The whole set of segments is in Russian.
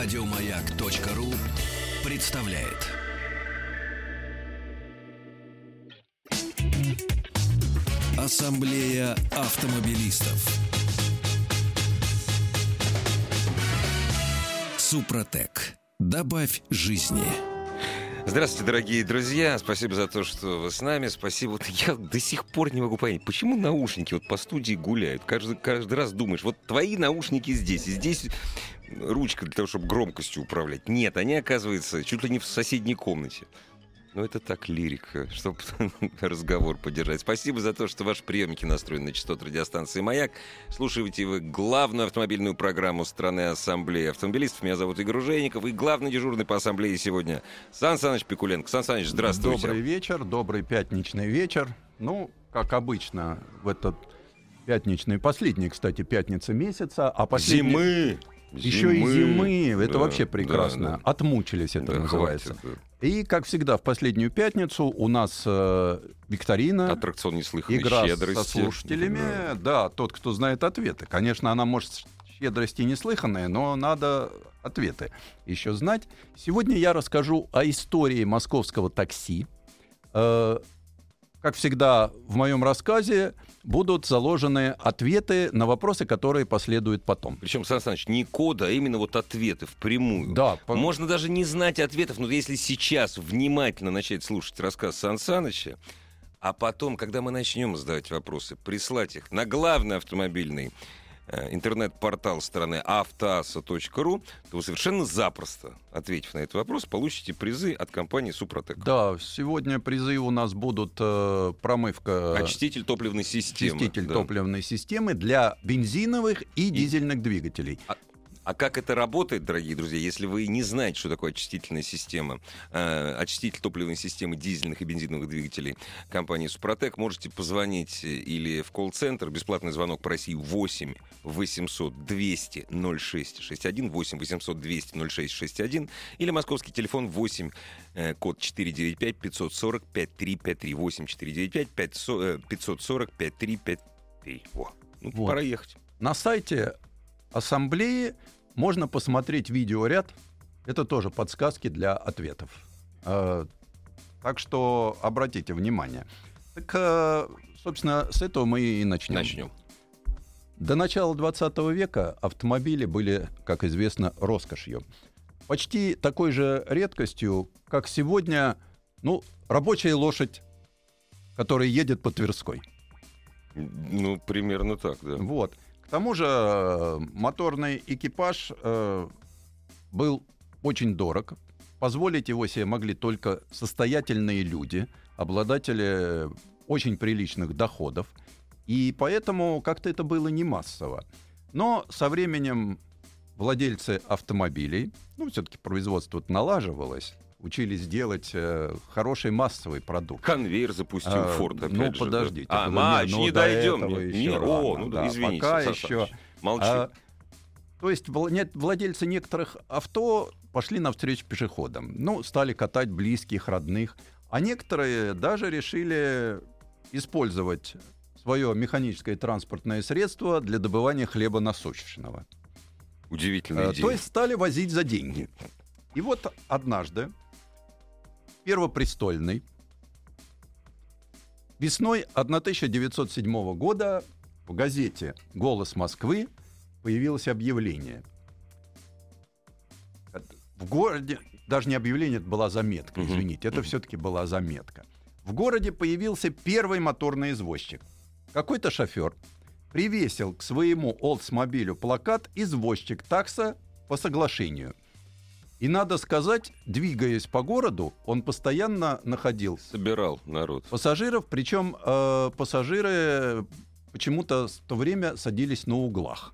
Радиомаяк.ру представляет. Ассамблея автомобилистов. Супротек. Добавь жизни. Здравствуйте, дорогие друзья. Спасибо за то, что вы с нами. Спасибо. Вот я до сих пор не могу понять, почему наушники вот по студии гуляют. Каждый, каждый раз думаешь, вот твои наушники здесь, и здесь ручка для того, чтобы громкостью управлять. Нет, они, оказывается, чуть ли не в соседней комнате. Ну, это так лирика, чтобы разговор поддержать. Спасибо за то, что ваши приемники настроены на частоту радиостанции «Маяк». Слушаете вы главную автомобильную программу страны Ассамблеи автомобилистов. Меня зовут Игорь Ужеников. И главный дежурный по Ассамблее сегодня Сан Саныч Пикуленко. Сан Саныч, здравствуйте. Добрый вечер, добрый пятничный вечер. Ну, как обычно, в этот пятничный, последний, кстати, пятница месяца, а последний... Зимы! Еще и зимы, это Да, вообще да, прекрасно. да. Отмучились это Да, называется. хватит, И, как всегда, в последнюю пятницу у нас э, викторина, да. Аттракцион неслыханной игра щедрости. со слушателями. Да. Да. тот, кто знает ответы. Конечно, она может щедрости неслыханная, но надо ответы еще знать. Сегодня я расскажу о истории московского такси. Э, как всегда, в моем рассказе будут заложены ответы на вопросы, которые последуют потом. Причем, Сан Саныч, не кода, а именно вот ответы впрямую. Да, по- Можно даже не знать ответов, но если сейчас внимательно начать слушать рассказ Сан Саныча, а потом, когда мы начнем задавать вопросы, прислать их на главный автомобильный интернет-портал страны автоаса.ру, то вы совершенно запросто, ответив на этот вопрос, получите призы от компании «Супротек». Да, сегодня призы у нас будут э, промывка, Очиститель топливной системы. очиститель да. топливной системы для бензиновых и дизельных двигателей. А как это работает, дорогие друзья, если вы не знаете, что такое очистительная система, э, очиститель топливной системы дизельных и бензиновых двигателей компании «Супротек», можете позвонить э, или в колл-центр, бесплатный звонок по России 8 800 200 0661, 8 800 200 0661, или московский телефон 8, э, код 495 540 5353, 8 495 500, э, 540 5353. Во, ну, Вот. пора ехать. На сайте ассамблеи можно посмотреть видеоряд. Это тоже подсказки для ответов. Э, Так что обратите внимание. Так, э, собственно, с этого мы и начнем. Начнем. До начала 20 века автомобили были, как известно, роскошью. Почти такой же редкостью, как сегодня, ну, рабочая лошадь, которая едет по Тверской. Ну, примерно так, да. Вот. К тому же э, моторный экипаж э, был очень дорог. Позволить его себе могли только состоятельные люди, обладатели очень приличных доходов. И поэтому как-то это было не массово. Но со временем владельцы автомобилей, ну, все-таки производство налаживалось, учились делать э, хороший массовый продукт. Конвейер запустил А, Форд, опять ну, же, да. подождите, А, это ма, не- ну, не до дойдем. этого Не- не- О, рано, ну да, да, извините. пока Сан еще. Молчу. А, то есть нет, владельцы некоторых авто пошли навстречу пешеходам. Ну, стали катать близких, родных. А некоторые даже решили использовать свое механическое транспортное средство для добывания хлеба насущного. Удивительная Э, идея. То есть стали возить за деньги. И вот однажды Первопрестольный весной 1907 года в газете «Голос Москвы» появилось объявление. В городе, даже не объявление, это была заметка, извините, это все-таки была заметка. В городе появился первый моторный извозчик. Какой-то шофер привесил к своему Олдсмобилю плакат «Извозчик такса по соглашению». И надо сказать, двигаясь по городу, он постоянно находил Собирал народ. пассажиров, причем э, пассажиры почему-то в то время садились на углах.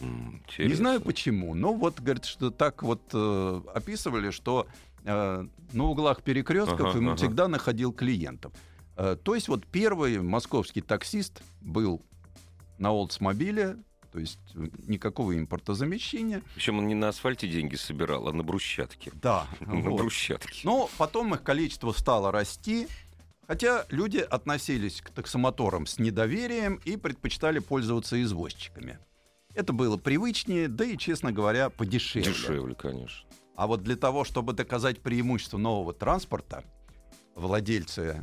М, Не интересно. знаю почему, но вот, говорит, что так вот э, описывали, что э, на углах перекрестков Ага, ему ага. всегда находил клиентов. Э, то есть вот первый московский таксист был на Олдсмобиле, то есть э, никакого импортозамещения. Причем он не на асфальте деньги собирал, а на брусчатке. Да. На брусчатке. Но потом их количество стало расти, хотя люди относились к таксомоторам с недоверием и предпочитали пользоваться извозчиками. Это было привычнее, да и, честно говоря, подешевле. Дешевле, конечно. А вот для того, чтобы доказать преимущество нового транспорта, владельцы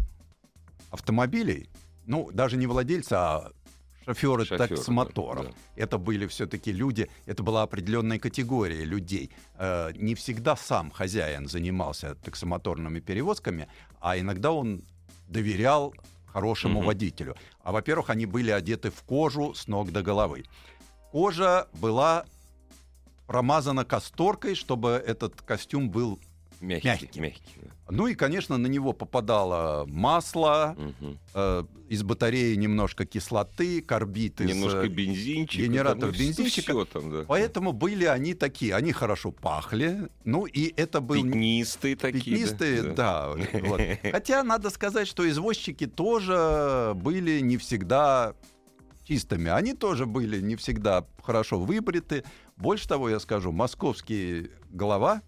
автомобилей, ну, даже не владельцы, а шоферы, Шофёры, таксомоторов. да, да. Это были все-таки люди, это была определенная категория людей. Э, не всегда сам хозяин занимался таксомоторными перевозками, а иногда он доверял хорошему Мгм. водителю. А во-первых, они были одеты в кожу с ног до головы. Кожа была промазана касторкой, чтобы этот костюм был Мягкий. Мягкий. Мягкий. да. Ну и, конечно, на него попадало масло, Мгм. э, из батареи немножко кислоты, карбид из... Немножко э, бензинчика. генератор там, ну, бензинчика. всё там, да. Поэтому были они такие, они хорошо пахли, ну и это был... Пятнистые такие. Пятнистые, да. вот. Хотя надо сказать, что извозчики тоже были не всегда чистыми. Они тоже были не всегда хорошо выбриты. Больше того, я скажу, московский глава,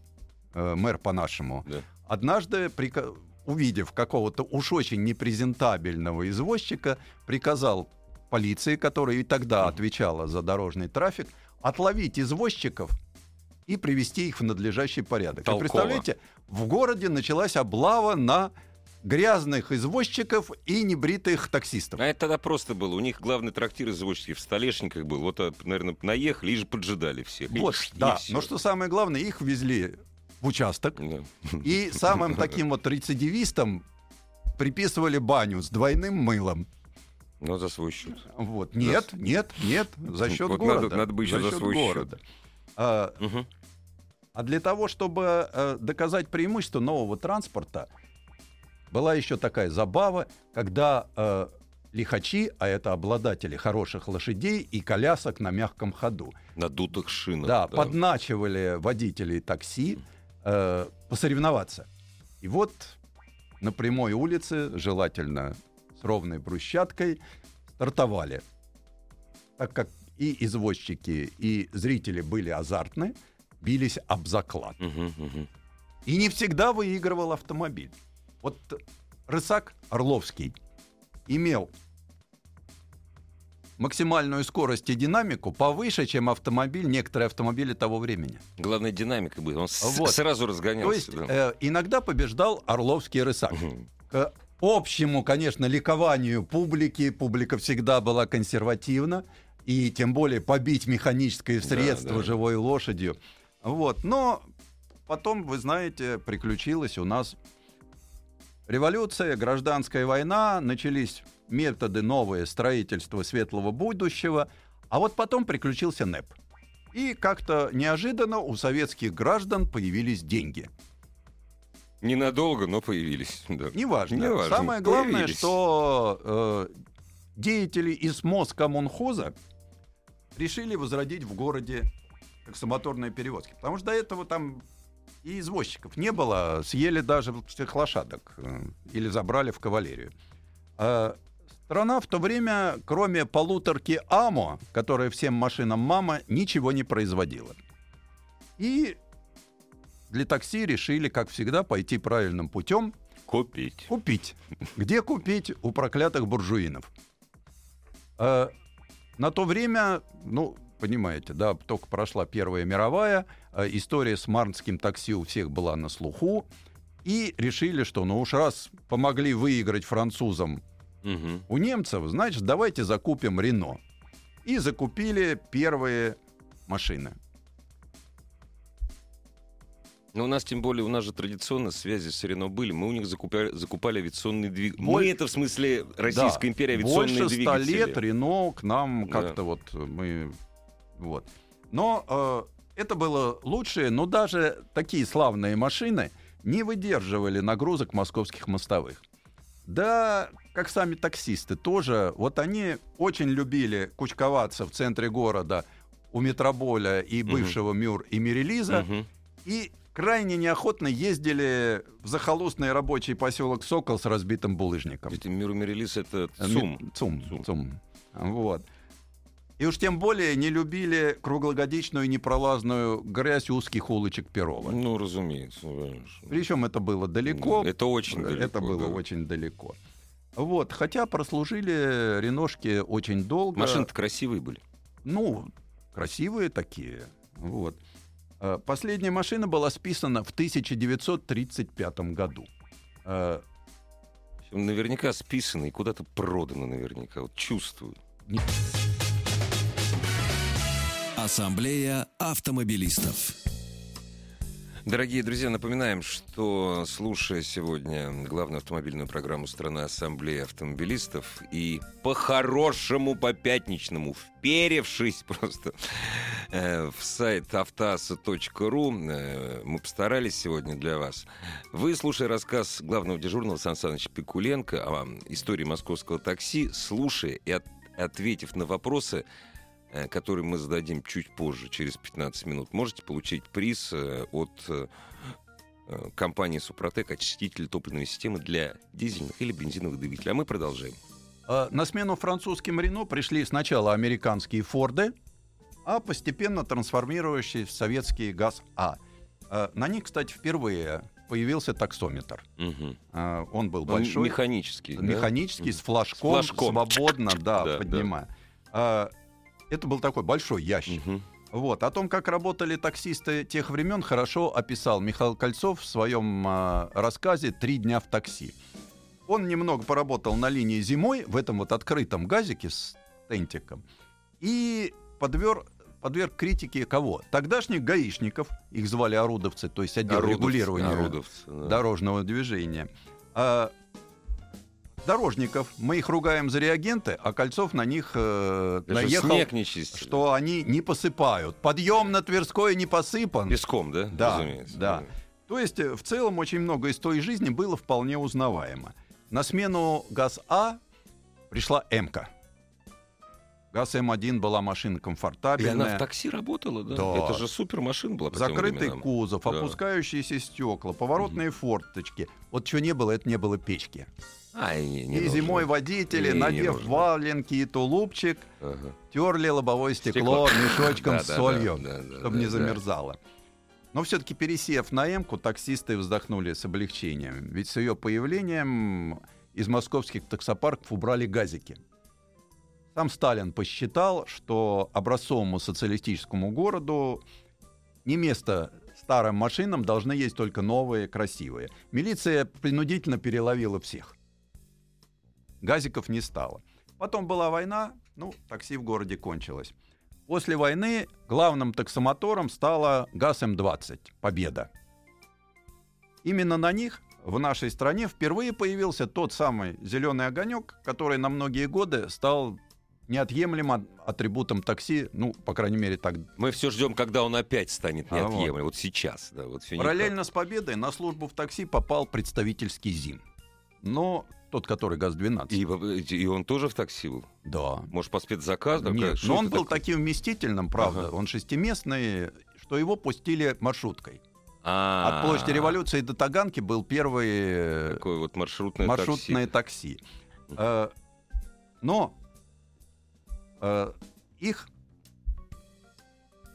э, мэр по-нашему, Да. Однажды, прика- увидев какого-то уж очень непрезентабельного извозчика, приказал полиции, которая и тогда отвечала за дорожный трафик, отловить извозчиков и привести их в надлежащий порядок. И Толково. представляете, в городе началась облава на грязных извозчиков и небритых таксистов. А это тогда просто было. У них главный трактир извозчики в Столешниках был. Вот, наверное, наехали и же поджидали всех. И- Вот, и да. всё. Но что самое главное, их везли в участок, Да. и самым таким вот рецидивистам приписывали баню с двойным мылом. Но за свой счет. Вот. Нет, нет, нет, за счет Вот города. надо- надо бы еще за счет свой счет. города. А, Мгм. а для того, чтобы э, доказать преимущество нового транспорта, была еще такая забава, когда э, лихачи, а это обладатели хороших лошадей и колясок на мягком ходу, На дутых шинах. да, подначивали водителей такси э, посоревноваться. И вот на прямой улице, желательно с ровной брусчаткой, стартовали. Так как и извозчики, и зрители были азартны, бились об заклад. Мгм, мгм. И не всегда выигрывал автомобиль. Вот Рысак Орловский имел максимальную скорость и динамику повыше, чем автомобиль, некоторые автомобили того времени. Главное, динамика была. Он Вот. сразу То разгонялся. есть да. э, иногда побеждал Орловский Рысак. К общему, конечно, ликованию публики, публика всегда была консервативна, и тем более побить механическое Да, средство да. живой лошадью. Вот. Но потом, вы знаете, приключилась у нас революция, гражданская война, начались методы новые строительства светлого будущего, а вот потом приключился НЭП. И как-то неожиданно у советских граждан появились деньги. Ненадолго, но появились. Да. Неважно. Неважно, Самое главное, появились. что э, деятели из Москомунхоза решили возродить в городе таксомоторные перевозки. Потому что до этого там и извозчиков не было, съели даже всех лошадок э, или забрали в кавалерию. А страна в то время, кроме полуторки АМО, которая всем машинам мама, ничего не производила. И для такси решили, как всегда, пойти правильным путем Купить. Купить. Где купить у проклятых буржуинов? Э, на то время, ну, понимаете, да, только прошла Первая мировая, история с марнским такси у всех была на слуху, и решили, что ну уж раз помогли выиграть французам Мгм. у немцев, значит, давайте закупим Рено. И закупили первые машины. Ну, у нас, тем более, у нас же традиционно связи с Рено были. Мы у них закупали, закупали авиационные двигатели. Мы это, в смысле, Российская Да, империя, авиационные Больше двигатели. лет Рено к нам Да. как-то вот мы... Вот. Но э, это было лучшее, но даже такие славные машины не выдерживали нагрузок московских мостовых. Да, как сами таксисты тоже, вот они очень любили кучковаться в центре города у Метрополя и бывшего Мюр и Мирелиза, Мгм. и крайне неохотно ездили в захолустный рабочий поселок Сокол с разбитым булыжником. Миру Мирелис, это Э, ЦУМ. ЦУМ. ЦУМ. ЦУМ. Вот. И уж тем более не любили круглогодичную непролазную грязь узких улочек Перова. Ну, разумеется. Причем это было далеко. Это очень далеко. Это было да. очень далеко. Вот. Хотя прослужили реношки очень долго. Машины-то красивые были. Ну, красивые такие. Вот. Э, Последняя машина была списана в 1935 году. Э, Наверняка списано и куда-то продано наверняка. Вот чувствую. Ассамблея автомобилистов. Дорогие друзья, напоминаем, что слушая сегодня главную автомобильную программу страны Ассамблеи автомобилистов и по-хорошему, по-пятничному, вперевшись просто э, в сайт автоаса.ру, э, мы постарались сегодня для вас. Вы, слушая рассказ главного дежурного Сан Саныча Пикуленко о истории московского такси, слушая и от- ответив на вопросы, который мы зададим чуть позже, через 15 минут, можете получить приз э, от э, э, компании «Супротек» очиститель топливной системы для дизельных или бензиновых двигателей. А мы продолжаем. На смену французским Рено пришли сначала американские Форды, а постепенно трансформирующие в советские ГАЗ-А. На них, кстати, впервые появился таксометр. А, Он был Он большой, Механический. да? механический, с флажком, флажком. свободно, да, Да, поднимая. А, Это был такой большой ящик. Мгм. Вот. О том, как работали таксисты тех времен, хорошо описал Михаил Кольцов в своем а, рассказе «Три дня в такси». Он немного поработал на линии зимой в этом вот открытом газике с тентиком и подвер, подверг критике кого? Тогдашних гаишников, их звали орудовцы, то есть отдел Орудовцы, регулирования орудовцы, да. дорожного движения. А, дорожников мы их ругаем за реагенты, а Кольцов на них э, Даже наехал, снег не чистили. что они не посыпают. Подъем на Тверской не посыпан. Песком, да? Да, Разумеется. да. То есть, э, в целом, очень много из той жизни было вполне узнаваемо. На смену ГАЗ-А пришла МК. ГАЗ М1 была машина И она комфортабельная. в такси работала, да? Да. Это же супер машина была Закрытый кузов, Да. опускающиеся стекла, поворотные форточки. Вот чего не было, это не было печки. Ай, не, не и нужно. зимой водители, Не, не надев нужно. валенки и тулупчик, Ага. терли лобовое стекло, Стекло. мешочком с солью, чтобы не замерзало. Но все-таки пересев на М-ку, таксисты вздохнули с облегчением. Ведь с ее появлением из московских таксопарков убрали газики. Сам Сталин посчитал, что образцовому социалистическому городу не место старым машинам, должны есть только новые, красивые. Милиция принудительно переловила всех. Газиков не стало. Потом была война, ну, такси в городе кончилось. После войны главным таксомотором стала ГАЗ-М20 «Победа». Именно на них в нашей стране впервые появился тот самый зеленый огонек, который на многие годы стал неотъемлемым атрибутом такси, ну, по крайней мере, так. Мы все ждем, когда он опять станет А, неотъемлемым. Вот сейчас, да, вот всё никак. Параллельно с «Победой» на службу в такси попал представительский ЗИМ. Но тот, который ГАЗ-12. И, и он тоже в такси был? Да. Может, по спецзаказу? Нет, что но он был такое? таким вместительным, правда. Ага. Он шестиместный, что его пустили маршруткой. А, От площади революции до Таганки был первый э, Такое вот маршрутное, маршрутное такси. такси. Э, Но их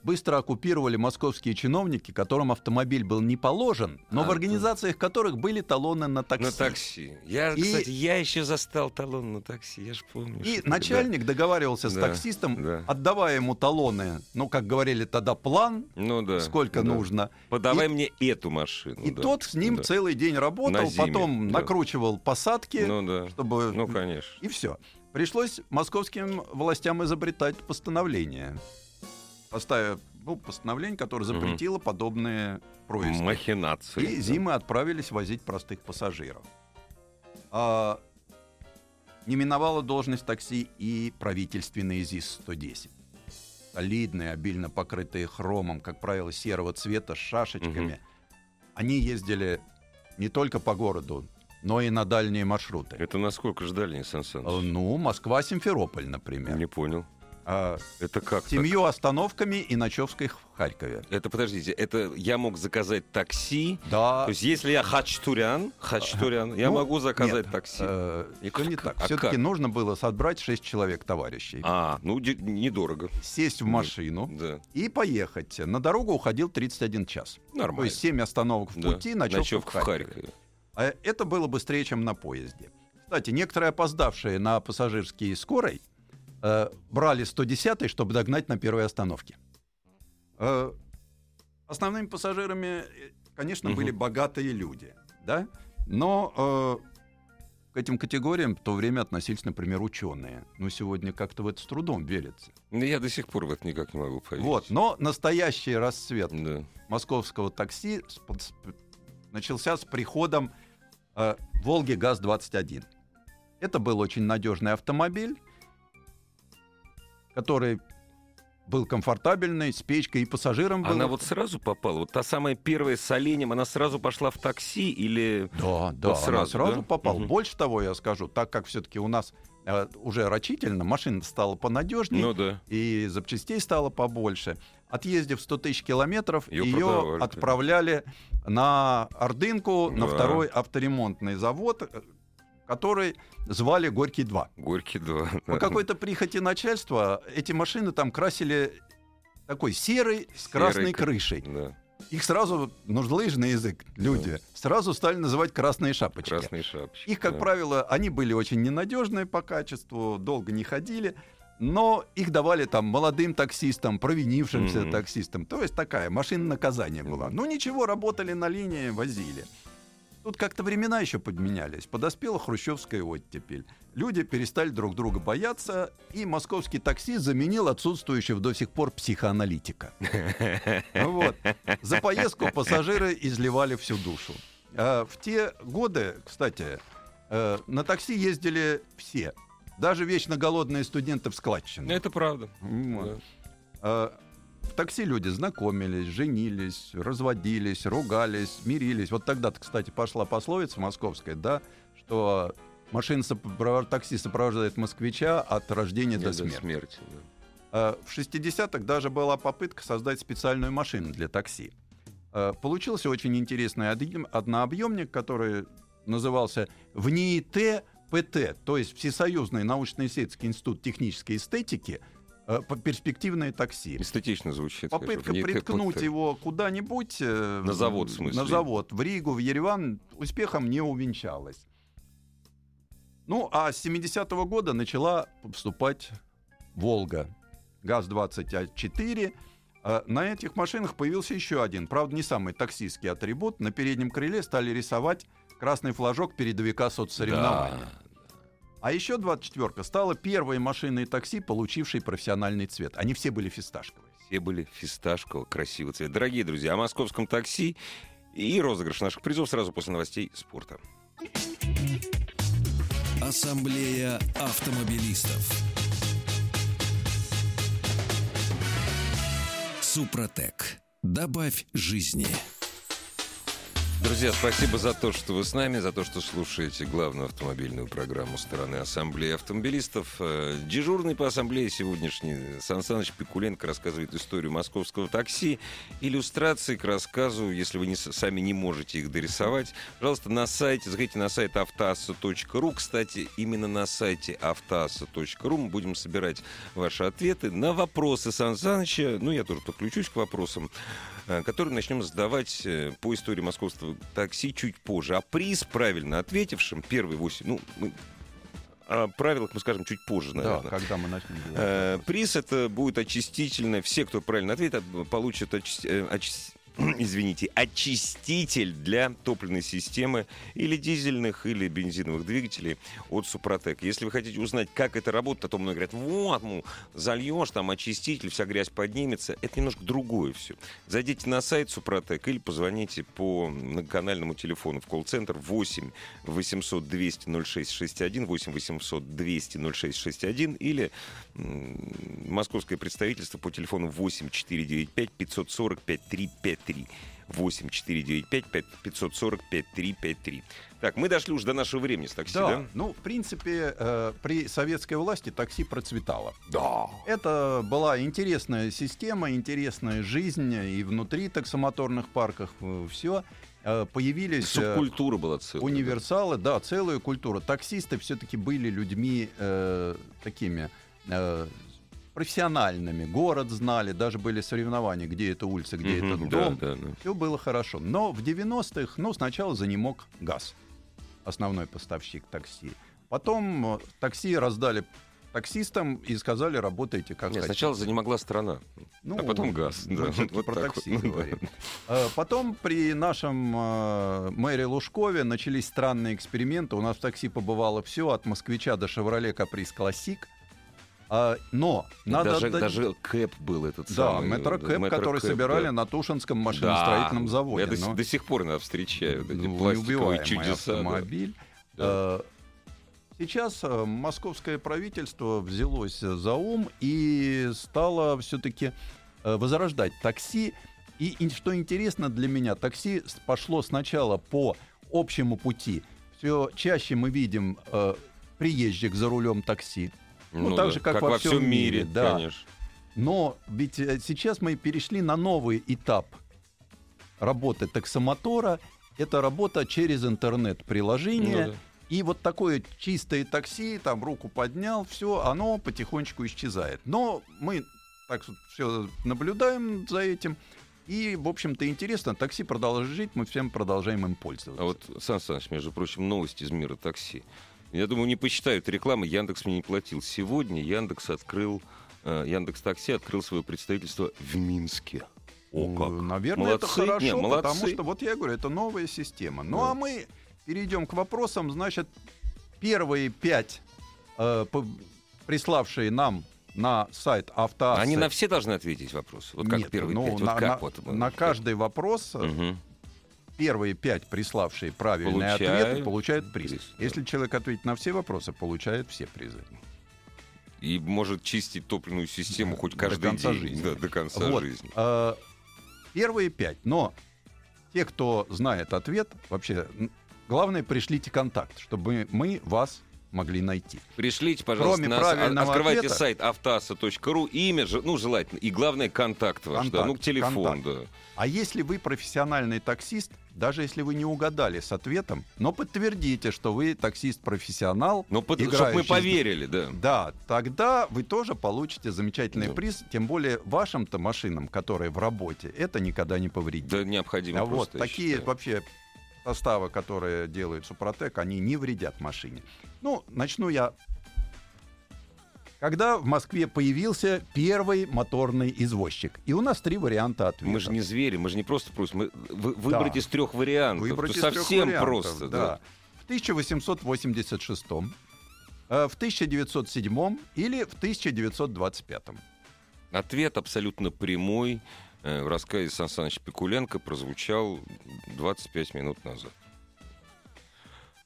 быстро оккупировали московские чиновники, которым автомобиль был не положен, но А, в да. организациях которых были талоны на такси. На такси. Я, И- кстати, я еще застал талон на такси, я же помню. И начальник договаривался с Да, таксистом, да. отдавая ему талоны, ну, как говорили тогда, план, да. Ну да. сколько да. нужно. Подавай И- мне эту машину. И да. тот с ним Да. целый день работал, На зиме, потом да. накручивал посадки, Ну да. чтобы... Ну, конечно. И все. Пришлось московским властям изобретать постановление. Поставив ну, постановление, которое запретило подобные проезды. Махинации. И да. зимы отправились возить простых пассажиров. А, не миновала должность такси и правительственные ЗИС-110. Солидные, обильно покрытые хромом, как правило, серого цвета с шашечками. Они ездили не только по городу, но и на дальние маршруты. Это насколько ждали, Сан Э, Саныч? Ну, Москва-Симферополь, например. Не понял. А, Это как с семью остановками и ночевской в Харькове. Это, подождите, это я мог заказать такси. Да. То есть, если я хачтурян, хачтурян, я Ну, могу заказать нет, такси. э, И всё не как- так. а Все-таки как? нужно было собрать 6 человек товарищей, А, ну, де- недорого. сесть в машину Да, и поехать. На дорогу уходил 31 час. То нормально. есть 7 остановок в Да. пути, ночевка, Ночевка в Харькове. А это было быстрее, чем на поезде. Кстати, некоторые опоздавшие на пассажирские скорой э, брали 110 чтобы догнать на первой остановке. Э, основными пассажирами, э, конечно, Мгм. были богатые люди, да, но э, к этим категориям в то время относились, например, ученые. Но сегодня как-то в это с трудом верится. Ну, я до сих пор в это никак не могу поверить. Вот, но настоящий расцвет Да. московского такси начался с приходом Волги ГАЗ-21. Это был очень надежный автомобиль, который был комфортабельный, с печкой и пассажирам было... Она вот сразу попала? Вот та самая первая с оленем, она сразу пошла в такси или... Да, да, Вот она сразу, сразу да? попала. Мгм. Больше того, я скажу, так как все-таки у нас э, уже рачительно, машина стала понадежнее, Ну да. и запчастей стало побольше. Отъездив 100 тысяч километров, ее отправляли на Ордынку, на Да. второй авторемонтный завод, который звали Горький-2. Горький 2. По какой-то прихоти начальства эти машины там красили такой серый с красной крышей. Да, Их сразу, ну, лыжный язык, люди, сразу стали называть красные шапочки. красные шапочки. Их, как да. правило, они были очень ненадежные по качеству, долго не ходили, но их давали там молодым таксистам, провинившимся Мгм. таксистам. То есть такая машина наказания была. Ну ничего, работали на линии, возили. Тут как-то времена еще подменялись. Подоспела хрущевская оттепель. Люди перестали друг друга бояться, и московский такси заменил отсутствующего до сих пор психоаналитика. Вот. За поездку пассажиры изливали всю душу. А В те годы, кстати, э, на такси ездили все. Даже вечно голодные студенты в Ну, складчину. Это правда. Вот. Да. А, В такси люди знакомились, женились, разводились, ругались, мирились. Вот тогда-то, кстати, пошла пословица московская, да, что машина сопровож- такси сопровождает москвича от рождения до До смерти. смерти. да. А, В 60-х даже была попытка создать специальную машину для такси. А, Получился очень интересный однообъемник, который назывался ВНИИТ ПТ, то есть Всесоюзный научно-исследовательский институт технической эстетики, по- перспективное такси. Эстетично звучит. Попытка скажем, не приткнуть его куда-нибудь... э, На завод, в смысле? На завод, в Ригу, в Ереван, успехом не увенчалась. Ну, а с 70-го года начала поступать «Волга». ГАЗ-24. А На этих машинах появился еще один, правда, не самый таксистский атрибут. На переднем крыле стали рисовать красный флажок передовика соцсоревнований. Да. А еще 24-ка стала первой машиной такси, получившей профессиональный цвет. Они все были фисташковые. Все были фисташкового, красивого цвета. Дорогие друзья, о московском такси и розыгрыш наших призов сразу после новостей спорта. Ассамблея автомобилистов. Супротек. Добавь жизни. Друзья, спасибо за то, что вы с нами, за то, что слушаете главную автомобильную программу стороны Ассамблеи автомобилистов. Э, Дежурный по Ассамблее сегодняшний Сан Саныч Пикуленко рассказывает историю московского такси. Иллюстрации к рассказу, если вы не, сами не можете их дорисовать, пожалуйста, на сайте, заходите на сайт автоасса.ру. Кстати, именно на сайте автоасса.ру мы будем собирать ваши ответы на вопросы Сан Саныча. Ну, я тоже подключусь к вопросам э, который начнем задавать э, по истории московского такси чуть позже. А приз правильно ответившим, первые восемь, ну, мы о правилах мы скажем чуть позже, наверное. Да, когда мы начнем делать. Э, Приз это будет очистительное. Все, кто правильно ответит, получат очис- э, очис- извините, очиститель для топливной системы или дизельных, или бензиновых двигателей от Супротек. Если вы хотите узнать, как это работает, а то многие говорят, вот, ну, зальешь, там очиститель, вся грязь поднимется. Это немножко другое все. Зайдите на сайт Супротек или позвоните по многоканальному телефону в колл-центр 8 800 200 0661, 8 800 200 0661 или московское представительство по телефону 8 495 540 5353. 8 495 540 5353. Так, мы дошли уже до нашего времени с такси, Да, да? ну, в принципе, э, при советской власти такси процветало. Да. Это была интересная система, интересная жизнь и внутри таксомоторных парках, все. Появились э, Субкультура была целая. да. универсалы, да, целая культура. Таксисты все-таки были людьми э, такими э, профессиональными. Город знали, даже были соревнования, где эта улица, где Мгм, этот да, дом. да, да. Все было хорошо. Но в 90-х, ну, сначала занемог газ, основной поставщик такси. Потом э, такси раздали таксистам и сказали, работайте как Нет, хотите. сначала занемогла страна, Ну, а потом газ. Да, всё-таки вот про так такси вот. Ну, да. говорим. Э, Потом при нашем э, мэре Лужкове начались странные эксперименты. У нас в такси побывало все, от москвича до Шевроле Каприз Классик. А, Но надо даже, отдать- даже Кэп был этот Да, самый. метро да, Кэп, Метро который Кэп, собирали да. на Тушинском машиностроительном Да. заводе. Я до, сих- но- до сих пор иногда встречаю вот эти ну, пластиковые чудеса. да. автомобиль. Э, Сейчас э, московское правительство взялось за ум и стало все-таки возрождать такси. И, что интересно для меня, такси пошло сначала по общему пути. Все чаще мы видим э, приезжих за рулем такси. Ну, так да, же, как во во всем всем мире, мире, да. конечно. Но ведь э, сейчас мы перешли на новый этап работы таксомотора. Это работа через интернет-приложение. Ну да. И вот такое чистое такси, там руку поднял, все, оно потихонечку исчезает. Но мы так все наблюдаем за этим. И, в общем-то, интересно, такси продолжает жить, мы всем продолжаем им пользоваться. А вот, Сан Саныч, между прочим, новость из мира такси. Я думаю, не посчитают рекламы, Яндекс мне не платил. Сегодня Яндекс открыл, э, Яндекс Такси открыл свое представительство в Минске. О, как. Наверное, это Молодцы. хорошо, Не, молодцы. потому что, вот я говорю, это новая система. Ну, Да. а мы перейдем к вопросам. Значит, первые пять, э, по- приславшие нам на сайт автоассы... Они на все должны ответить вопросы. Вот как Нет, первый ну, пять. Вот на, как на- вот на каждый вопрос Мгм. Первые пять приславшие правильные Получают ответы получают приз. приз. Если человек ответит на все вопросы, получает все призы. И может чистить топливную систему Да, хоть до каждый конца день. жизни. Да, до конца Вот. жизни. Э, Первые пять. Но те, кто знает ответ, вообще, главное, пришлите контакт, чтобы мы вас могли найти. Пришлите, пожалуйста, Кроме на с- правильного открывайте ответа- сайт автоаса.ру, имя, ну, желательно, и главное, контакт ваш, да, Контакт, ну, телефон, контакт. да. А если вы профессиональный таксист, даже если вы не угадали с ответом, но подтвердите, что вы таксист-профессионал, Ну, чтобы мы поверили, да. Да, тогда вы тоже получите замечательный Да. приз, тем более вашим-то машинам, которые в работе, это никогда не повредит. Да, необходимо а вот просто, я такие считаю. вообще составы, которые делает Супротек, они не вредят машине. Ну, начну я. Когда в Москве появился первый моторный извозчик? И у нас три варианта ответа. Мы же не звери, мы же не просто просим. Мы, вы- выбрать Да. из трех вариантов. Выбрать из трех совсем вариантов, просто. да. В 1886, э, в 1907 или в 1925. Ответ абсолютно прямой. Э, В рассказе Сан Саныч Пикуленко прозвучал 25 минут назад.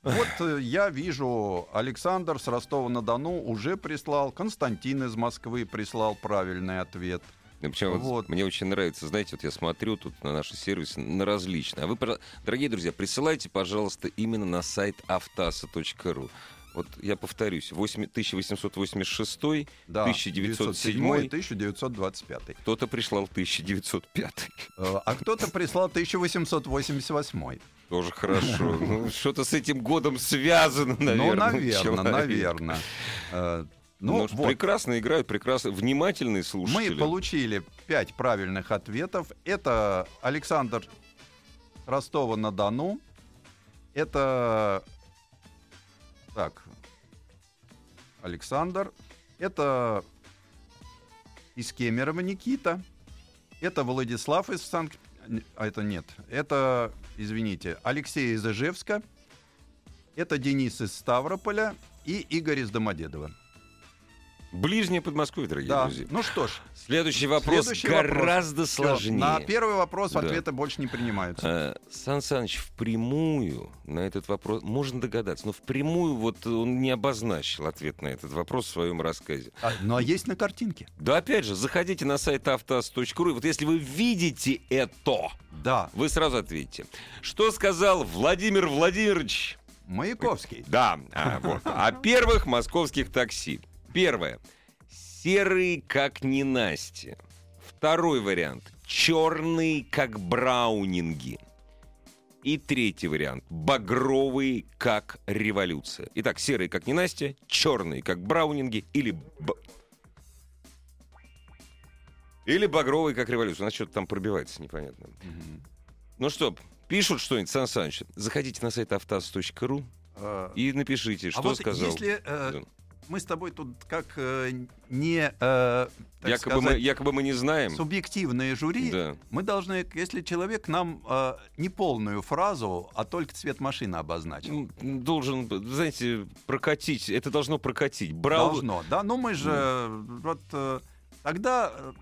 Вот э, я вижу, Александр с Ростова-на-Дону уже прислал, Константин из Москвы прислал правильный ответ. Причем вот мне очень нравится, знаете, вот я смотрю тут на наши сервисы, на различные. А вы, дорогие друзья, присылайте, пожалуйста, именно на сайт автаса.ру. Вот я повторюсь, 8 1886 Да, 1907 1925. кто-то прислал 1905 Э, А кто-то прислал 1888. Тоже хорошо. Ну, что-то с этим годом связано, наверное. Ну, наверное, человека. наверное. Э, Ну, Ну, вот. прекрасно играют, прекрасно. Внимательные Мы слушатели. получили пять правильных ответов. Это Александр Ростова-на-Дону. Это... Так. Александр. Это из Кемерово Никита. Это Владислав из Санкт... А это нет. Это, извините, Алексей из Ижевска. Это Денис из Ставрополя. И Игорь из Домодедова. Ближнее Подмосковье, дорогие Да. друзья. Ну что ж, Следующий вопрос Следующий вопрос. гораздо Всё, сложнее. На первый вопрос Да. ответы больше не принимаются. Э, Сан Саныч, впрямую на этот вопрос, можно догадаться, но впрямую вот он не обозначил ответ на этот вопрос в своем рассказе. А, ну а есть на картинке. Да опять же, заходите на сайт автоаз.ру, и вот если вы видите это, Да, вы сразу ответите. Что сказал Владимир Владимирович Маяковский. Да, а, вот. О первых московских такси. Первое. Серый, как ненастье. Второй вариант. Черный, как браунинги. И третий вариант. Багровый, как революция. Итак, серый, как ненастье, черный, как браунинги или... б- Или багровый, как революция. У нас что-то там пробивается, непонятно. Мгм. Ну что, пишут что-нибудь, Сан Саныч? Заходите на сайт автаз.ру Э, и напишите, а что вот сказал. если э. Мы с тобой тут как э, не, э, Якобы мы, сказать, якобы мы не знаем. субъективные жюри, Да. мы должны, если человек нам э, не полную фразу, а только цвет машины обозначил. Ну, Должен, знаете, прокатить. Это должно прокатить. Брау... Должно, да? Ну мы же вот э, тогда э,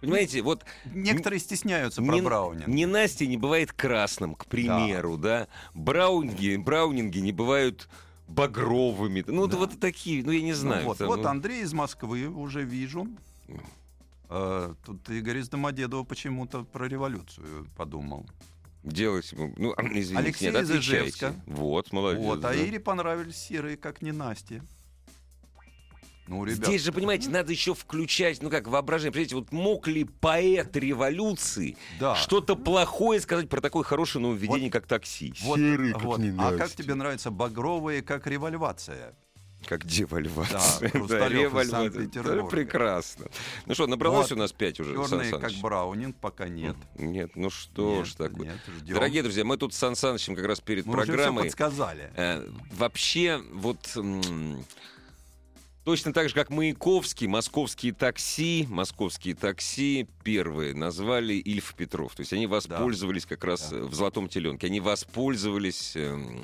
Понимаете, вот некоторые стесняются про не, Браунинг. не Настя не бывает красным, к примеру, да. Браунинги, браунинги не бывают багровыми. Ну, Да. вот такие, ну, я не Ну знаю. вот, там, вот ну, Андрей из Москвы уже вижу. Э, тут Игорь из Домодедова почему-то про революцию подумал. Делать, ему- ну, извините, Алексей нет, из. Ижевска. Вот, молодец. вот, а да. Ире понравились серые, как не Насте. Ну, ребят, Здесь же, понимаете, надо еще включать, ну как, воображение. Понимаете, вот мог ли поэт революции да. что-то плохое сказать про такое хорошее нововведение, как такси? Вот, Серый, как вот. А как тебе нравятся багровые, как револьвация? Как девальвация. Да, из револьвация. Да, прекрасно. Ну что, набралось Вот. у нас пять уже, Сан Черные, как Саныч? Браунинг, пока нет. Нет, ну что Нет, ж такое. нет, ждем. Дорогие друзья, мы тут с Сан Санычем как раз перед Мы программой... подсказали. Э, вообще, вот м, точно так же, как Маяковский, московские такси, московские такси первые назвали Ильф Петров. То есть они воспользовались как раз Да. э, в «Золотом теленке». Они воспользовались эм,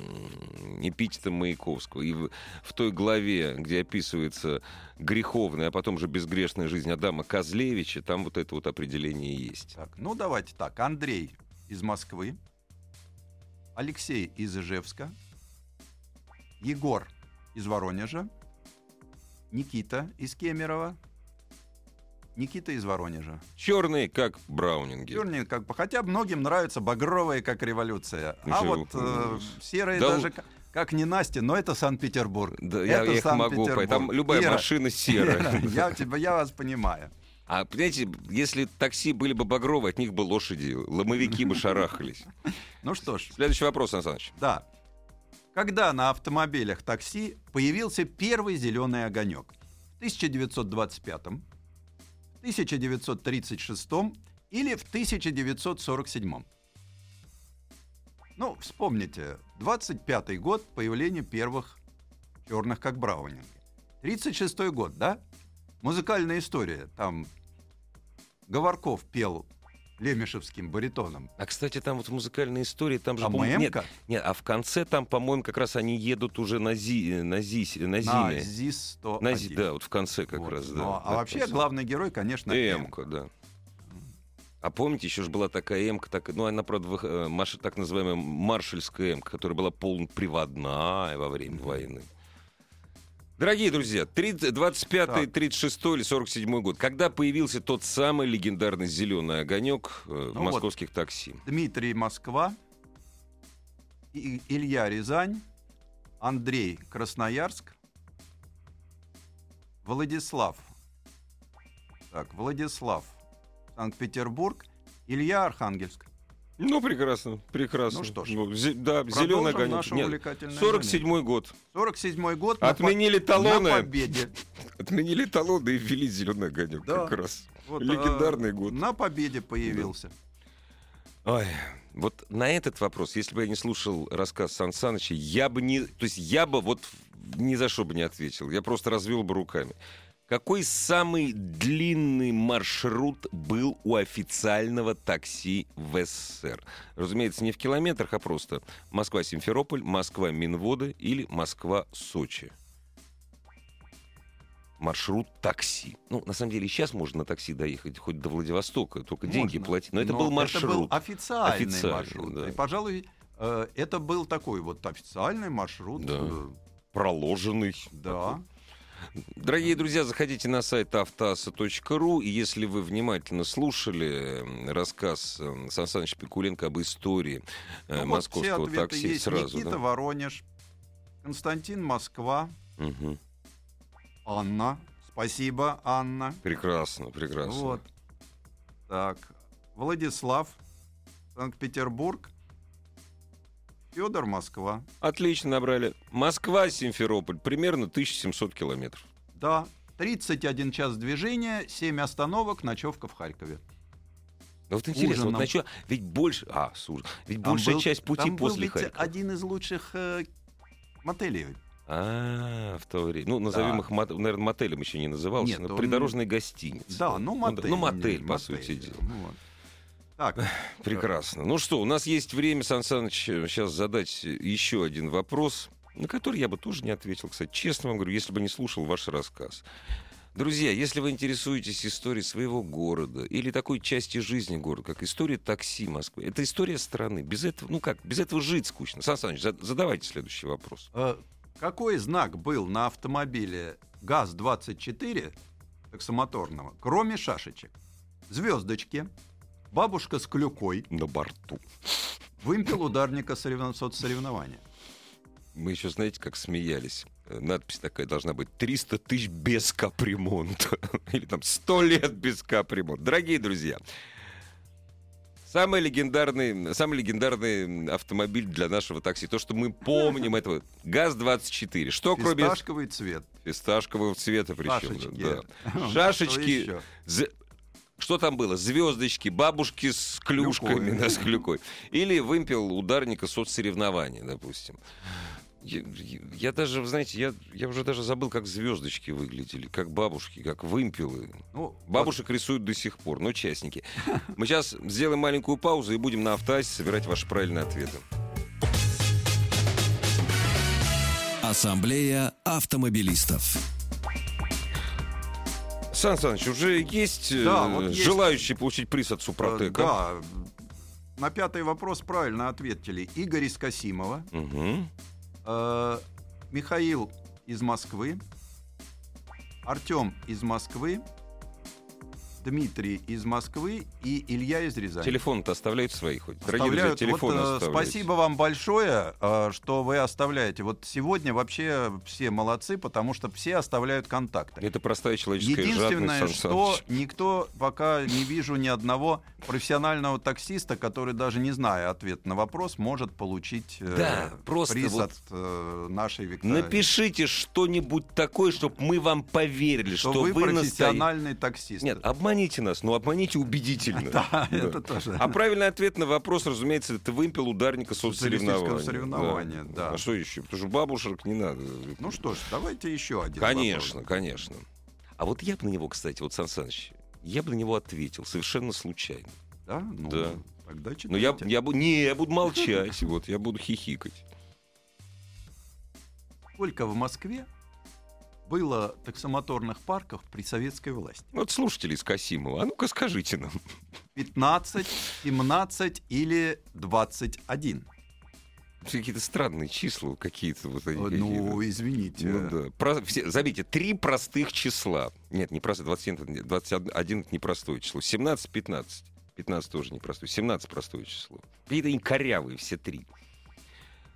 эпитетом Маяковского. И в, в той главе, где описывается греховная, а потом же безгрешная жизнь Адама Козлевича, там вот это вот определение есть. Так, ну давайте так. Андрей из Москвы, Алексей из Ижевска, Егор из Воронежа, Никита из Кемерово, Никита из Воронежа. Черные, как браунинги. Черные, как хотя многим нравятся багровые, как революция. А Еще, вот э, серые да даже, как не Настя, но это Санкт-Петербург. Да, это я их могу, там любая Ира, машина серая. Ира, я, тебя, я вас понимаю. А понимаете, если такси были бы багровые, от них бы лошади, ломовики бы шарахались. Ну что ж, Следующий вопрос, Сан Саныч. Да. Когда на автомобилях такси появился первый зеленый огонек? В 1925, в 1936 или в 1947? Ну, вспомните, 25 год появления первых черных как браунинги. 36 год, да? Музыкальная история. Там Говорков пел лемешевским баритоном. А, кстати, там вот в музыкальной истории, там же... А по-моему, нет, нет, а в конце там, по-моему, как раз они едут уже на, зи, на, ЗИС, на На Зиме. ЗИС-101. На Зи- да, вот в конце как Вот. раз, да. Ну, а Да, вообще главный герой, конечно, М. Эмка, да. А помните, еще же была такая Эмка, так, ну, она, правда, э, маш- так называемая маршальская Эмка, которая была полноприводная во время войны. Дорогие друзья, 30 25 36 или 47 год, когда появился тот самый легендарный зеленый огонек э, в Ну вот. московских такси? Дмитрий Москва, И- Илья Рязань, Андрей Красноярск, Владислав. Так, Владислав Санкт-Петербург, Илья Архангельск. Ну, прекрасно, прекрасно. Ну что ж, зе- да, зеленый огонек. Нет, увлекательное 47 год. 47 год. на Отменили на талоны. победе. Отменили талоны и ввели зеленый огонек Да. как раз. Вот, Легендарный э, год. На победе появился. Ой, вот на этот вопрос, если бы я не слушал рассказ Сан Саныча, я бы не... То есть я бы вот ни за что бы не ответил. Я просто развел бы руками. Какой самый длинный маршрут был у официального такси в СССР? Разумеется, не в километрах, а просто Москва-Симферополь, Москва-Минводы или Москва-Сочи. Маршрут такси. Ну, на самом деле, сейчас можно на такси доехать хоть до Владивостока, только деньги Можно. платить. Но это Но был маршрут. Это был официальный, Официальный, маршрут. да. И, пожалуй, э, это был такой вот официальный маршрут. Да. э, проложенный. Да. Дорогие друзья, заходите на сайт автоаса.ру, и если вы внимательно слушали м, рассказ э, Сан Саныча Пикуленко об истории э, Ну, вот все московского такси, есть. сразу, Никита да? Воронеж, Константин Москва, Мгм. Анна. Спасибо, Анна. Прекрасно, прекрасно. Вот. Так. Владислав, Санкт-Петербург, Федор, Москва. Отлично набрали. Москва, Симферополь, примерно 1700 километров. Да. 31 час движения, 7 остановок, ночевка в Харькове. Ну вот интересно, вот Ужином. на чё- ведь больше, а, с ужин- ведь Там большая был- часть пути там был после ведь Харькова. один из лучших э, мотелей А, в то время. Ну, назовем Да. их, мот- наверное, мотелем еще не назывался, Нет, но он- придорожной гостиницей. Да, ну мотель. Ну, мотель, по мотель, сути дела. ну вот. Так, Прекрасно. Ну что, у нас есть время, Сан Саныч, сейчас задать еще один вопрос, на который я бы тоже не ответил, кстати. Честно вам говорю, если бы не слушал ваш рассказ. Друзья, если вы интересуетесь историей своего города или такой части жизни города, как история такси Москвы, это история страны. Без этого, ну как, без этого жить скучно. Сан Саныч, за- задавайте следующий вопрос. э, какой знак был на автомобиле ГАЗ-24 таксомоторного, кроме шашечек? Звездочки, бабушка с клюкой, На борту. вымпел ударника соревнов... соцсоревнования. Мы еще, знаете, как смеялись. Надпись такая должна быть 300 тысяч без капремонта. Или там 100 лет без капремонта. Дорогие друзья, самый легендарный, самый легендарный автомобиль для нашего такси. То, что мы помним этого. ГАЗ-24. Что кроме Фисташковый цвет. фисташкового цвета причем. Шашечки. да. Шашечки. Что там было? Звездочки, бабушки с клюшками, Клюкой. да, с клюкой. Или вымпел ударника соцсоревнования, допустим. Я, я даже, вы знаете, я, я уже даже забыл, как звездочки выглядели, как бабушки, как вымпелы. Ну, Бабушек рисуют до сих пор, но частники. Мы сейчас сделаем маленькую паузу и будем на автоасе собирать ваши правильные ответы. Ассамблея автомобилистов. Сан Саныч, уже есть, э, Да, вот есть. желающие получить приз от Э, Супротека? Да. На пятый вопрос правильно ответили Игорь из Касимова, э, Михаил из Москвы, Артем из Москвы, Дмитрий из Москвы и Илья из Рязани. Телефон-то оставляют свои хоть? Друзья, Оставляют. телефон Вот, э, оставляйте. спасибо вам большое, э, что вы оставляете. Вот сегодня вообще все молодцы, потому что все оставляют контакты. Это простая человеческая Единственное, жадность, Сан что никто пока не вижу ни одного профессионального таксиста, который даже не зная ответ на вопрос, может получить э, Да, просто приз вот от э, нашей Виктории. Напишите что-нибудь такое, чтобы мы вам поверили, что, что, вы, настоящий. профессиональный таксист. Нет, обманите нас, но обманите убедительно. Да, это тоже. А правильный ответ на вопрос, разумеется, это вымпел ударника соцсоревнования. Соревнования, да. А что еще? Потому что бабушек не надо. Ну что ж, давайте еще один Конечно, вопрос. конечно. А вот я бы на него, кстати, вот Сан Саныч, я бы на него ответил совершенно случайно. Да? Ну, Да. Тогда Но я, читайте. я, не, я буду молчать, вот, я буду хихикать. Сколько в Москве было таксомоторных парков при советской власти? Вот слушатели из Касимова, а ну-ка скажите нам. 15, 17 или 21? Какие-то странные числа, какие-то вот они. какие-то. Ну, извините. Ну да. Про- все- заметьте, три простых числа. Нет, не простых, 21, это не- 21 это непростое число. 17, 15. 15 тоже непростое. 17 простое число. Какие-то они корявые все три.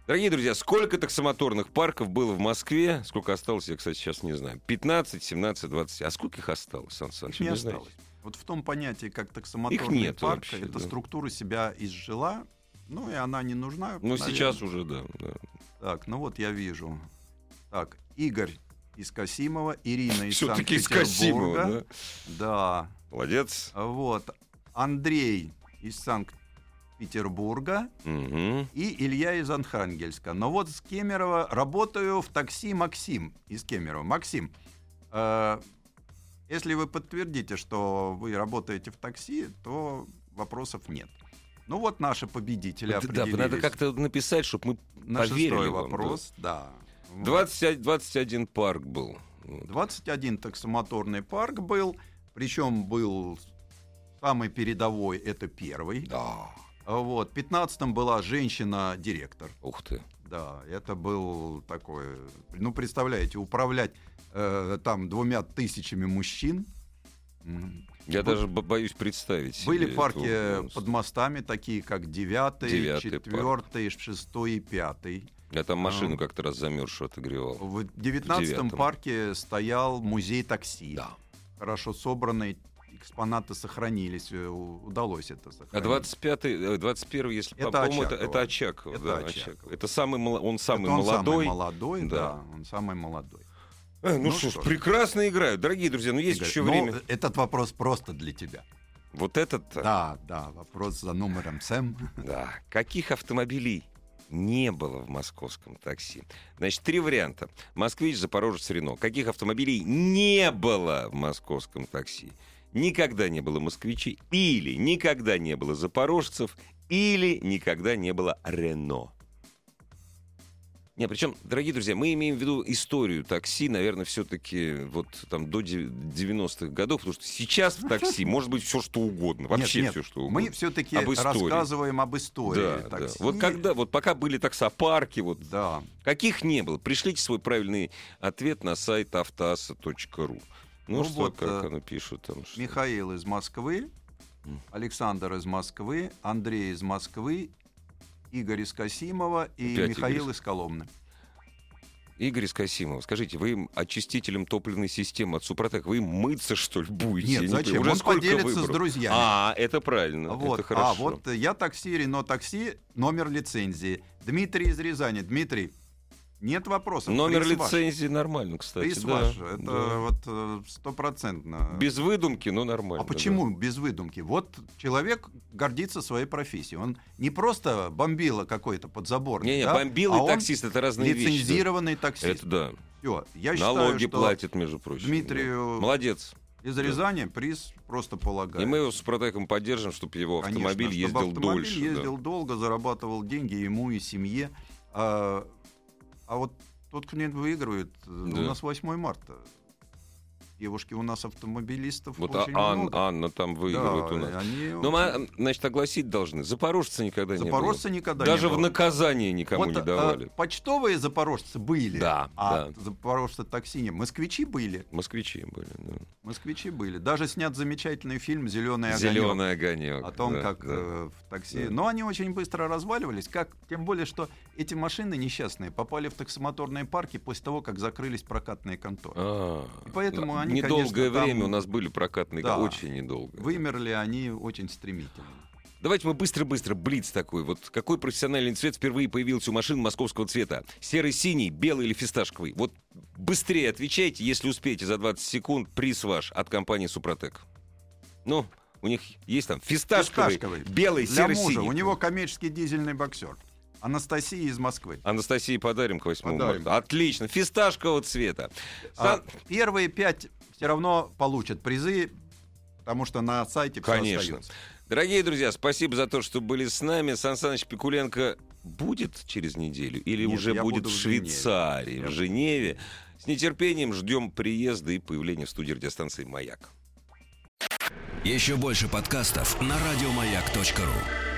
Дорогие друзья, сколько таксомоторных парков было в Москве? Сколько осталось, я, кстати, сейчас не знаю. 15, 17, 20. А сколько их осталось, Сан Саныч? Их не Вы знаете? осталось. Вот в том понятии, как таксомоторный нет парк, вообще, эта да. структура себя изжила, ну и она не нужна. Ну, наверное. сейчас уже, да. да. Так, ну вот я вижу. Так, Игорь из Касимова, Ирина из Все-таки из. Касимова, да? Да. Молодец. Вот. Андрей из Санкт-Петербурга Мгм. и Илья из Архангельска. Но вот с Кемерово работаю в такси Максим из Кемерово. Максим, э, если вы подтвердите, что вы работаете в такси, то вопросов нет. Ну вот наши победители Да, определились. надо как-то написать, чтобы мы На поверили шестой вам, да. вопрос, да. Вот. 21, 21 парк был. Вот. 21 таксомоторный парк был, причем был самый передовой, это первый. Да. Вот, в 15 была женщина-директор. Ух ты. Да, это был такой, ну, представляете, управлять э, там двумя тысячами мужчин. Я Бу- даже бо- боюсь представить. Были парки под мостами, такие как 9, Девятый 4, 6 и 5. Я там машину А. как-то раз замерзшую отогревал. В 19 девятом. парке стоял музей такси. Да. Хорошо собранный, экспонаты сохранились, э, удалось это сохранить. А 25 э, 21 если Это по-моему, это, это Очаков. Это да, Очаков. Очаков. Это самый он самый Это он молодой. самый молодой, Да. да. он самый молодой. Э, ну, Ну что ж, что ж. прекрасно играют. Дорогие друзья, ну есть Игорь, еще ну, время. Этот вопрос просто для тебя. Вот этот. Да, да, вопрос за номером Сэм. Да. Каких автомобилей не было в московском такси. Значит, три варианта. Москвич, Запорожец, Рено. Каких автомобилей не было в московском такси? Никогда не было москвичей, или никогда не было запорожцев, или никогда не было Рено. Не, причем, дорогие друзья, мы имеем в виду историю такси, наверное, все-таки вот там до 90-х годов, потому что сейчас в такси может быть все что угодно, вообще нет, нет, все что угодно. Мы все-таки рассказываем об истории да, такси. Да. Вот когда, вот пока были таксопарки, вот да. каких не было, пришлите свой правильный ответ на сайт автоаса.ру. Ну, ну что, вот, как оно пишут там? Что? Михаил из Москвы, Александр из Москвы, Андрей из Москвы Игорь из Касимова и Опять Михаил Игорь. из Коломны. Игорь из Касимова, скажите, вы очистителем топливной системы от Супротек, вы мыться, что ли, будете? Нет, зачем? Уже Он поделится выборов? с друзьями. А, это правильно, вот. это хорошо. А, вот я такси, Рено такси, номер лицензии. Дмитрий из Рязани. Дмитрий, нет вопросов. Номер Приз лицензии ваш. нормально, кстати. Приз да, ваш. Это да. вот э, стопроцентно. Без выдумки, но нормально. А почему да. без выдумки? Вот человек гордится своей профессией. Он не просто бомбила какой-то подзаборный. Не-не, да? бомбил а и таксист это разные лицензированный вещи. Лицензированный таксист. Это да. Все. Я Налоги считаю, платит, между прочим. Дмитрию... Да. Молодец. Из Рязани да. приз просто полагаю. И мы его с Протеком поддержим, чтобы его автомобиль Конечно, ездил чтобы автомобиль дольше. ездил да. долго, зарабатывал деньги ему и семье. А, вот тот, кто не выигрывает, да. у нас 8 марта. Девушки у нас автомобилистов вот очень Ан, много. Анна там выигрывает да, у нас. Они Но мы, значит, огласить должны. Запорожцы никогда Запорожцы не было. никогда Даже не было. в наказание никому вот, не давали. А, почтовые запорожцы были, да, а да. запорожцы такси не. Москвичи были. Москвичи были, да. Москвичи были. Даже снят замечательный фильм «Зеленый огонек». «Зеленый огонек». О том, да, как да. Э, в такси. Да. Но они очень быстро разваливались. Как, тем более, что эти машины несчастные попали в таксомоторные парки после того, как закрылись прокатные конторы. А, И поэтому они, недолгое конечно, там- время у нас были прокатные, Да. очень недолго. Вымерли они очень стремительно. Давайте мы быстро-быстро, блиц такой. Вот какой профессиональный цвет впервые появился у машин московского цвета? Серый, синий, белый или фисташковый? Вот быстрее отвечайте, если успеете за 20 секунд, приз ваш от компании Супротек. Ну, у них есть там фисташковый, Фисташковый. белый, Для серый, мужа. синий. У него коммерческий дизельный боксер. Анастасия из Москвы. Анастасии подарим к 8 Подарим. марта. Отлично. Фисташкового цвета. А Сан- первые пять все равно получат призы, потому что на сайте все Конечно. остается. Дорогие друзья, спасибо за то, что были с нами. Сан Саныч Пикуленко будет через неделю или Нет, уже будет в Женеве. Швейцарии, Я в Женеве? С нетерпением ждем приезда и появления в студии радиостанции «Маяк». Еще больше подкастов на радиомаяк.ру.